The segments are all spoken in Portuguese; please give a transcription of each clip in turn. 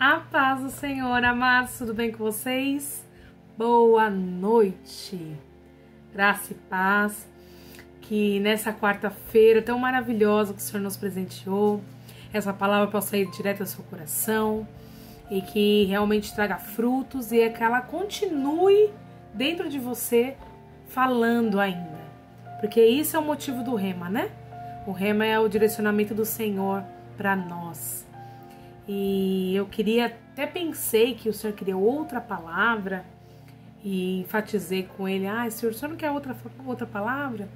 A paz do Senhor, amados, tudo bem com vocês? Boa noite, graça e paz. Que nessa quarta-feira tão maravilhosa que o Senhor nos presenteou, essa palavra possa ir direto ao seu coração e que realmente traga frutos e que ela continue dentro de você falando ainda. Porque isso é o motivo do rema, né? O rema é o direcionamento do Senhor para nós. E eu queria, até pensei que o Senhor queria outra palavra e enfatizei com ele: Ah, Senhor, o Senhor não quer outra, outra palavra?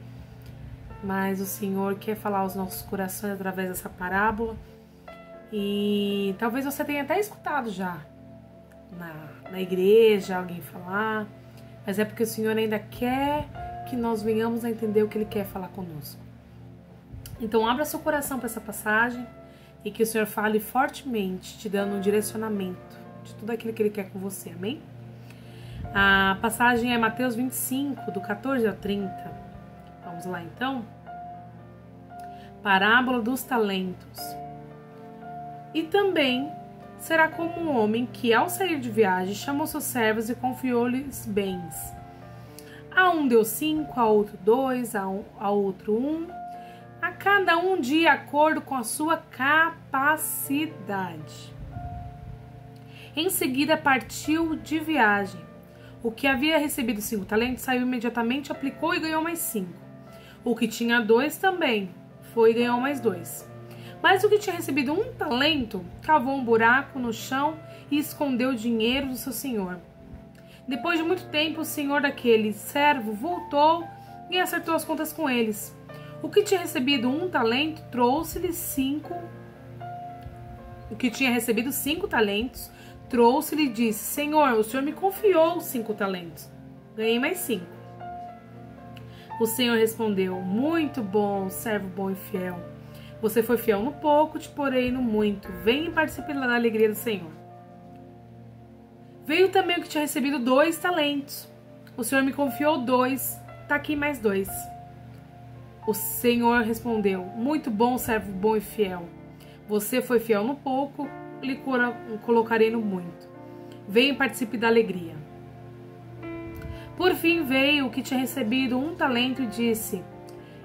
Mas o Senhor quer falar aos nossos corações através dessa parábola. E talvez você tenha até escutado já na, na igreja alguém falar, mas é porque o Senhor ainda quer que nós venhamos a entender o que Ele quer falar conosco. Então, abra seu coração para essa passagem e que o Senhor fale fortemente, te dando um direcionamento de tudo aquilo que Ele quer com você. Amém? A passagem é Mateus 25, do 14 ao 30. Vamos lá então. Parábola dos talentos. E também será como um homem que, ao sair de viagem, chamou seus servos e confiou-lhes bens. A um deu cinco, a outro dois, a, um, a outro um cada um de acordo com a sua capacidade. Em seguida partiu de viagem. O que havia recebido cinco talentos saiu imediatamente, aplicou e ganhou mais cinco. O que tinha dois também foi e ganhou mais dois. Mas o que tinha recebido um talento cavou um buraco no chão e escondeu o dinheiro do seu senhor. Depois de muito tempo, o senhor daquele servo voltou e acertou as contas com eles. O que tinha recebido um talento trouxe-lhe cinco. O que tinha recebido cinco talentos trouxe-lhe e disse: Senhor, o senhor me confiou cinco talentos. Ganhei mais cinco. O senhor respondeu: Muito bom, servo bom e fiel. Você foi fiel no pouco, te porei no muito. Venha e participe da alegria do Senhor. Veio também o que tinha recebido dois talentos. O senhor me confiou dois. Tá aqui mais dois. O Senhor respondeu: Muito bom, servo bom e fiel. Você foi fiel no pouco, lhe colocarei no muito. Venha e participe da alegria. Por fim veio o que tinha recebido um talento e disse: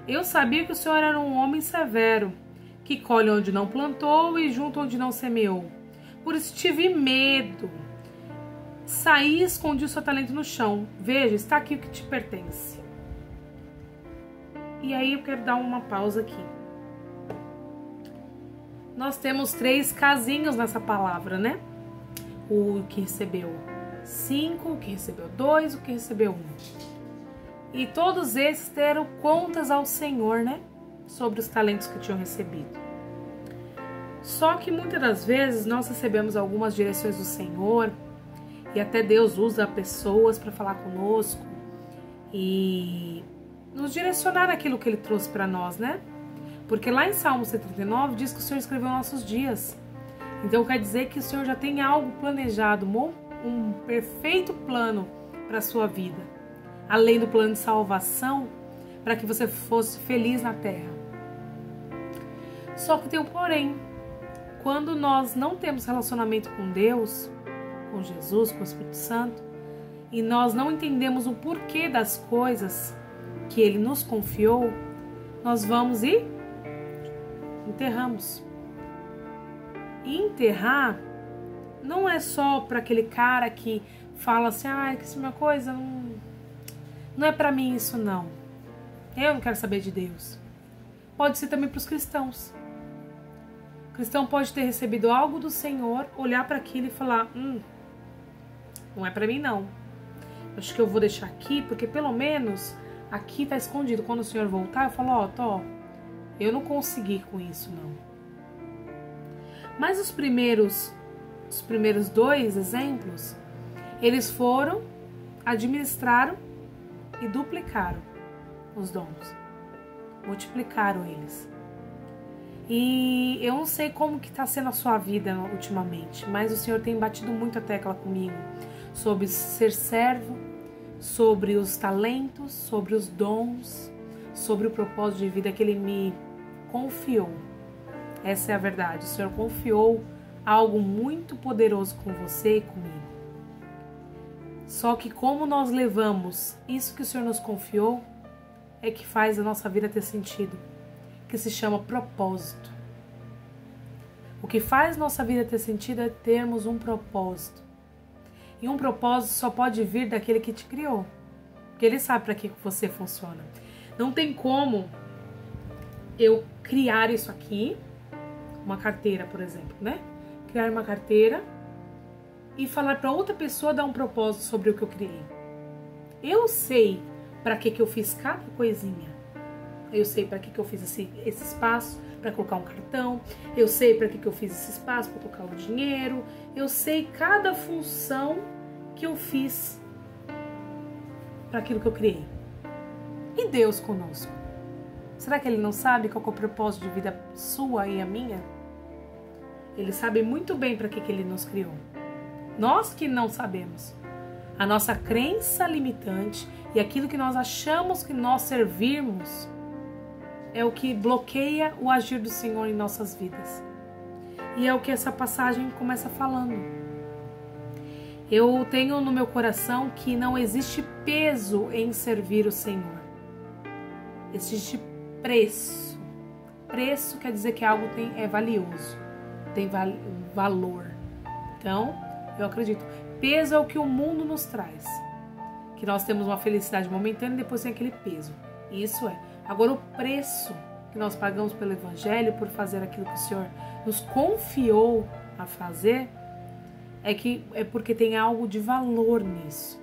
Eu sabia que o Senhor era um homem severo, que colhe onde não plantou e junto onde não semeou. Por isso tive medo. Saí e escondi o seu talento no chão. Veja, está aqui o que te pertence. E aí eu quero dar uma pausa aqui. Nós temos três casinhos nessa palavra, né? O que recebeu cinco, o que recebeu dois, o que recebeu um. E todos esses deram contas ao Senhor, né? Sobre os talentos que tinham recebido. Só que muitas das vezes nós recebemos algumas direções do Senhor e até Deus usa pessoas para falar conosco. E nos direcionar naquilo que ele trouxe para nós, né? Porque lá em Salmo 139 diz que o Senhor escreveu nossos dias. Então quer dizer que o Senhor já tem algo planejado, um perfeito plano para a sua vida. Além do plano de salvação, para que você fosse feliz na terra. Só que tem um porém. Quando nós não temos relacionamento com Deus, com Jesus, com o Espírito Santo, e nós não entendemos o porquê das coisas, que ele nos confiou, nós vamos e enterramos. E enterrar não é só para aquele cara que fala assim, ah, que isso é uma coisa, não, não é para mim isso não. Eu não quero saber de Deus. Pode ser também para os cristãos. O cristão pode ter recebido algo do Senhor, olhar para aquilo e falar, hum, não é para mim não. Acho que eu vou deixar aqui porque pelo menos aqui tá escondido. Quando o senhor voltar, eu falo, ó, oh, eu não consegui com isso, não. Mas os primeiros, os primeiros dois exemplos, eles foram, administraram e duplicaram os dons. Multiplicaram eles. E eu não sei como que está sendo a sua vida ultimamente, mas o Senhor tem batido muito a tecla comigo sobre ser servo, sobre os talentos, sobre os dons, sobre o propósito de vida que Ele me confiou. Essa é a verdade. O Senhor confiou algo muito poderoso com você e comigo. Só que como nós levamos isso que o Senhor nos confiou, é que faz a nossa vida ter sentido, que se chama propósito. O que faz nossa vida ter sentido é termos um propósito. E um propósito só pode vir daquele que te criou. Porque ele sabe para que você funciona. Não tem como eu criar isso aqui, uma carteira, por exemplo, né? Criar uma carteira e falar para outra pessoa dar um propósito sobre o que eu criei. Eu sei para que que eu fiz cada coisinha. Eu sei para que que eu fiz esse, esse espaço para colocar um cartão. Eu sei para que que eu fiz esse espaço para colocar o dinheiro. Eu sei cada função que eu fiz para aquilo que eu criei. E Deus conosco? Será que Ele não sabe qual é o propósito de vida sua e a minha? Ele sabe muito bem para que, que Ele nos criou. Nós que não sabemos. A nossa crença limitante e aquilo que nós achamos que nós servirmos é o que bloqueia o agir do Senhor em nossas vidas. E é o que essa passagem começa falando. Eu tenho no meu coração que não existe peso em servir o Senhor. Existe preço. Preço quer dizer que algo tem, é valioso, tem val, valor. Então, eu acredito. Peso é o que o mundo nos traz. Que nós temos uma felicidade momentânea e depois tem aquele peso. Isso é. Agora, o preço que nós pagamos pelo Evangelho por fazer aquilo que o Senhor nos confiou a fazer é que é porque tem algo de valor nisso.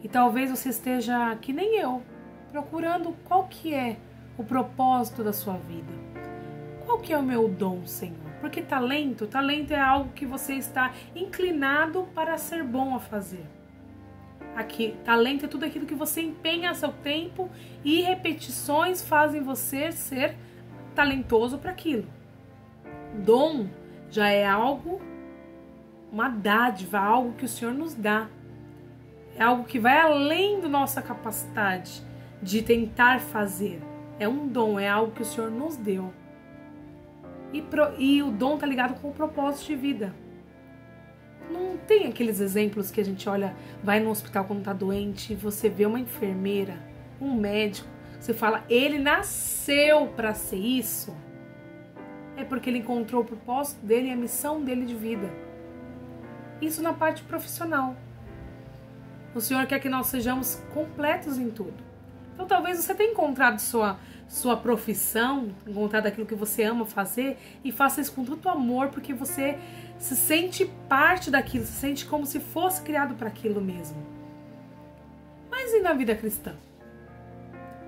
E talvez você esteja que nem eu, procurando qual que é o propósito da sua vida. Qual que é o meu dom, Senhor? Porque talento, talento é algo que você está inclinado para ser bom a fazer. Aqui, talento é tudo aquilo que você empenha seu tempo e repetições fazem você ser talentoso para aquilo. Dom já é algo, uma dádiva, algo que o Senhor nos dá. É algo que vai além da nossa capacidade de tentar fazer. É um dom, é algo que o Senhor nos deu. E, pro, e o dom tá ligado com o propósito de vida. Não tem aqueles exemplos que a gente olha, vai no hospital quando tá doente, e você vê uma enfermeira, um médico, você fala, ele nasceu para ser isso. É porque ele encontrou o propósito dele e a missão dele de vida. Isso na parte profissional. O Senhor quer que nós sejamos completos em tudo. Então talvez você tenha encontrado sua sua profissão, encontrado aquilo que você ama fazer e faça isso com tanto amor, porque você se sente parte daquilo, se sente como se fosse criado para aquilo mesmo. Mas e na vida cristã?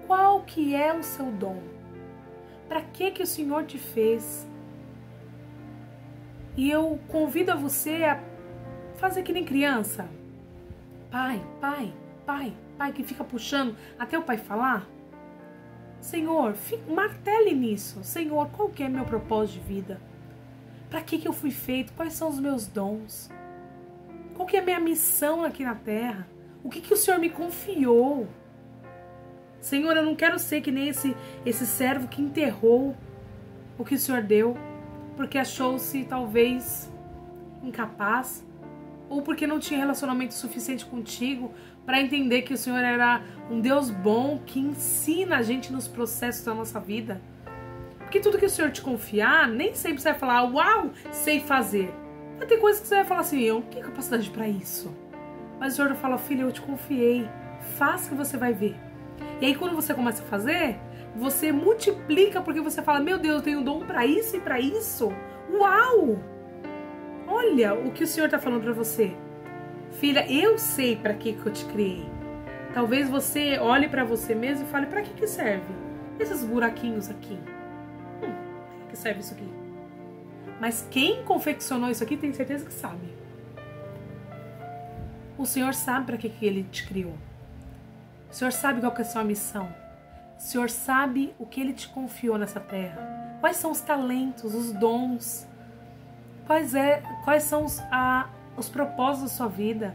Qual que é o seu dom? Para que que o Senhor te fez? E eu convido a você a fazer que nem criança. Pai, pai, pai, pai que fica puxando até o pai falar? Senhor, martele nisso. Senhor, qual que é meu propósito de vida? Para que, que eu fui feito? Quais são os meus dons? Qual que é a minha missão aqui na terra? O que, que o Senhor me confiou? Senhor, eu não quero ser que nem esse, esse servo que enterrou o que o Senhor deu, porque achou-se talvez incapaz, ou porque não tinha relacionamento suficiente contigo, para entender que o Senhor era um Deus bom que ensina a gente nos processos da nossa vida. Porque tudo que o Senhor te confiar, nem sempre você vai falar, uau, sei fazer. Vai ter coisas que você vai falar assim, eu não tenho capacidade para isso. Mas o Senhor fala, filho, eu te confiei, faça que você vai ver. E aí quando você começa a fazer, você multiplica porque você fala, meu Deus, eu tenho dom para isso e para isso. Uau! Olha o que o Senhor está falando para você. Filha, eu sei para que, que eu te criei. Talvez você olhe para você mesmo e fale: para que, que serve? Esses buraquinhos aqui. Hum, para que serve isso aqui? Mas quem confeccionou isso aqui tem certeza que sabe. O Senhor sabe para que, que ele te criou. O Senhor sabe qual é a sua missão. O Senhor sabe o que ele te confiou nessa terra. Quais são os talentos, os dons? Quais, é, quais são os, a, os propósitos da sua vida.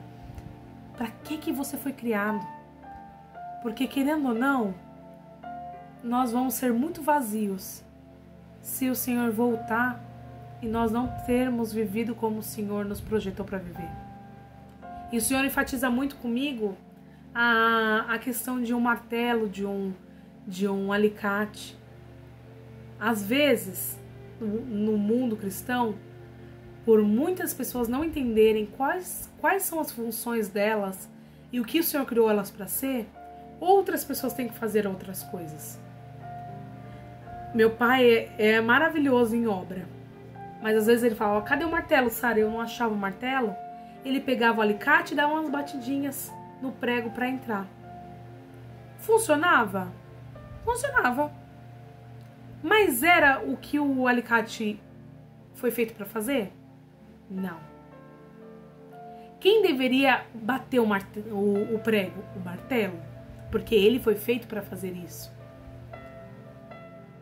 Para que que você foi criado? Porque querendo ou não, nós vamos ser muito vazios se o Senhor voltar e nós não termos vivido como o Senhor nos projetou para viver. E o Senhor enfatiza muito comigo a, a questão de um martelo, de um, de um alicate. Às vezes, no, no mundo cristão, por muitas pessoas não entenderem quais, quais são as funções delas e o que o Senhor criou elas para ser, outras pessoas têm que fazer outras coisas. Meu pai é, é maravilhoso em obra, mas às vezes ele fala: cadê o martelo, Sara? Eu não achava o martelo. Ele pegava o alicate e dava umas batidinhas no prego para entrar. Funcionava? Funcionava. Mas era o que o alicate foi feito para fazer? Não. Quem deveria bater o, o, o prego? O martelo. Porque ele foi feito para fazer isso.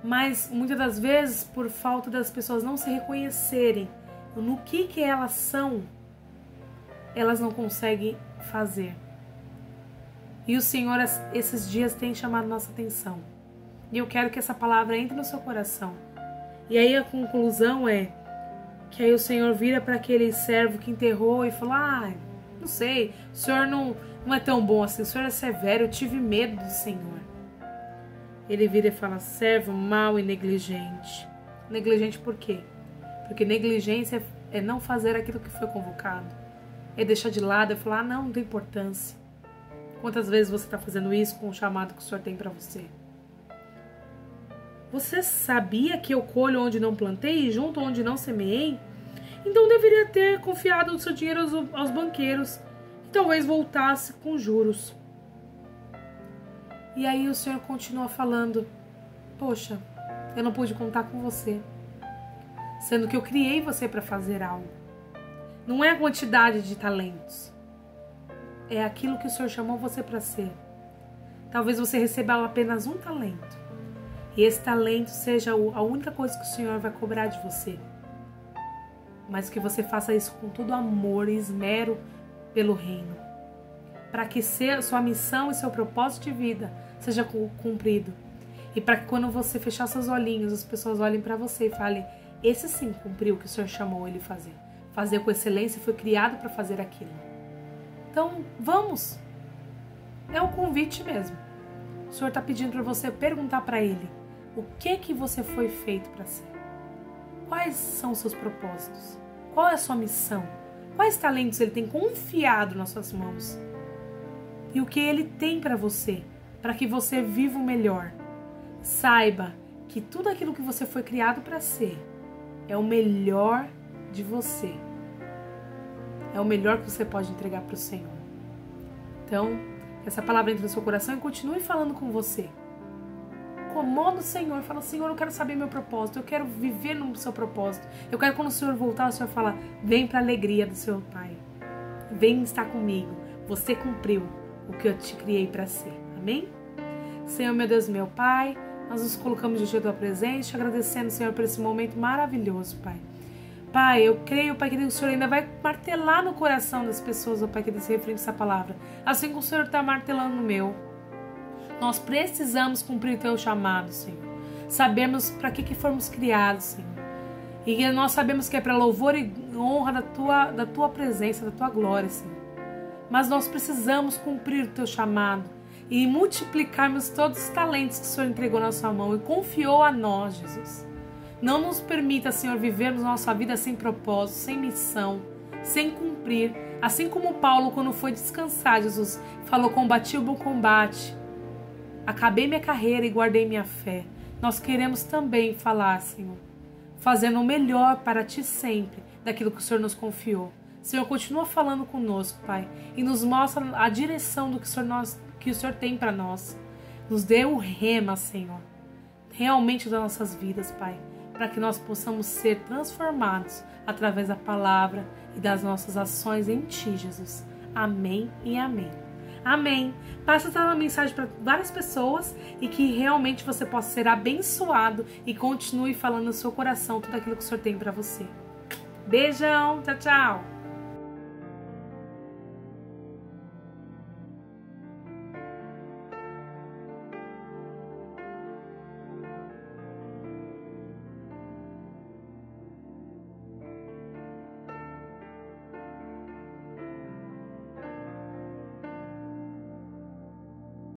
Mas muitas das vezes, por falta das pessoas não se reconhecerem no que, que elas são, elas não conseguem fazer. E o Senhor, esses dias, tem chamado nossa atenção. E eu quero que essa palavra entre no seu coração. E aí a conclusão é que aí o Senhor vira para aquele servo que enterrou e fala: Ah, não sei, o Senhor não, não é tão bom assim, o Senhor é severo, eu tive medo do Senhor. Ele vira e fala: servo mau e negligente. Negligente por quê? Porque negligência é não fazer aquilo que foi convocado, é deixar de lado, é falar: ah, não, não tem importância. Quantas vezes você está fazendo isso com o chamado que o Senhor tem para você? Você sabia que eu colho onde não plantei e junto onde não semeei? Então deveria ter confiado o seu dinheiro aos, aos banqueiros e talvez voltasse com juros. E aí o Senhor continua falando: Poxa, eu não pude contar com você, sendo que eu criei você para fazer algo. Não é a quantidade de talentos, é aquilo que o Senhor chamou você para ser. Talvez você receba apenas um talento, e esse talento seja a única coisa que o Senhor vai cobrar de você. Mas que você faça isso com todo amor e esmero pelo reino, para que sua missão e seu propósito de vida seja cumprido. E para que quando você fechar seus olhinhos, as pessoas olhem para você e falem: esse sim cumpriu o que o Senhor chamou ele fazer. Fazer com excelência foi criado para fazer aquilo. Então, vamos. É um convite mesmo. O Senhor está pedindo para você perguntar para Ele o que que você foi feito para ser. Quais são os seus propósitos? Qual é a sua missão? Quais talentos Ele tem confiado nas suas mãos? E o que Ele tem para você, para que você viva o melhor. Saiba que tudo aquilo que você foi criado para ser é o melhor de você. É o melhor que você pode entregar para o Senhor. Então, essa palavra entre no seu coração e continue falando com você. Incomoda o Senhor, fala: Senhor, eu quero saber meu propósito, eu quero viver no seu propósito. Eu quero quando o Senhor voltar, o Senhor falar: Vem para a alegria do seu Pai. Vem estar comigo. Você cumpriu o que eu te criei para ser. Amém? Senhor, meu Deus, meu Pai, nós nos colocamos diante da tua presença, agradecendo, Senhor, por esse momento maravilhoso, Pai. Pai, eu creio, Pai, que o Senhor ainda vai martelar no coração das pessoas, ó Pai, que se referente a essa palavra. Assim como o Senhor está martelando no meu. Nós precisamos cumprir teu chamado, Senhor. Sabemos para que, que fomos criados, Senhor. E nós sabemos que é para louvor e honra da tua, da tua presença, da tua glória, Senhor. Mas nós precisamos cumprir o teu chamado e multiplicarmos todos os talentos que o Senhor entregou na sua mão e confiou a nós, Jesus. Não nos permita, Senhor, vivermos nossa vida sem propósito, sem missão, sem cumprir. Assim como Paulo, quando foi descansar, Jesus falou: Combati o bom combate, acabei minha carreira e guardei minha fé. Nós queremos também falar, Senhor, fazendo o melhor para ti sempre, daquilo que o Senhor nos confiou. Senhor, continua falando conosco, Pai, e nos mostra a direção do que o Senhor, nós, que o Senhor tem para nós. Nos dê o rema, Senhor, realmente das nossas vidas, Pai para que nós possamos ser transformados através da palavra e das nossas ações em Ti, Jesus. Amém e amém. Amém. Passa essa mensagem para várias pessoas e que realmente você possa ser abençoado e continue falando no seu coração tudo aquilo que o Senhor tem para você. Beijão, tchau, tchau.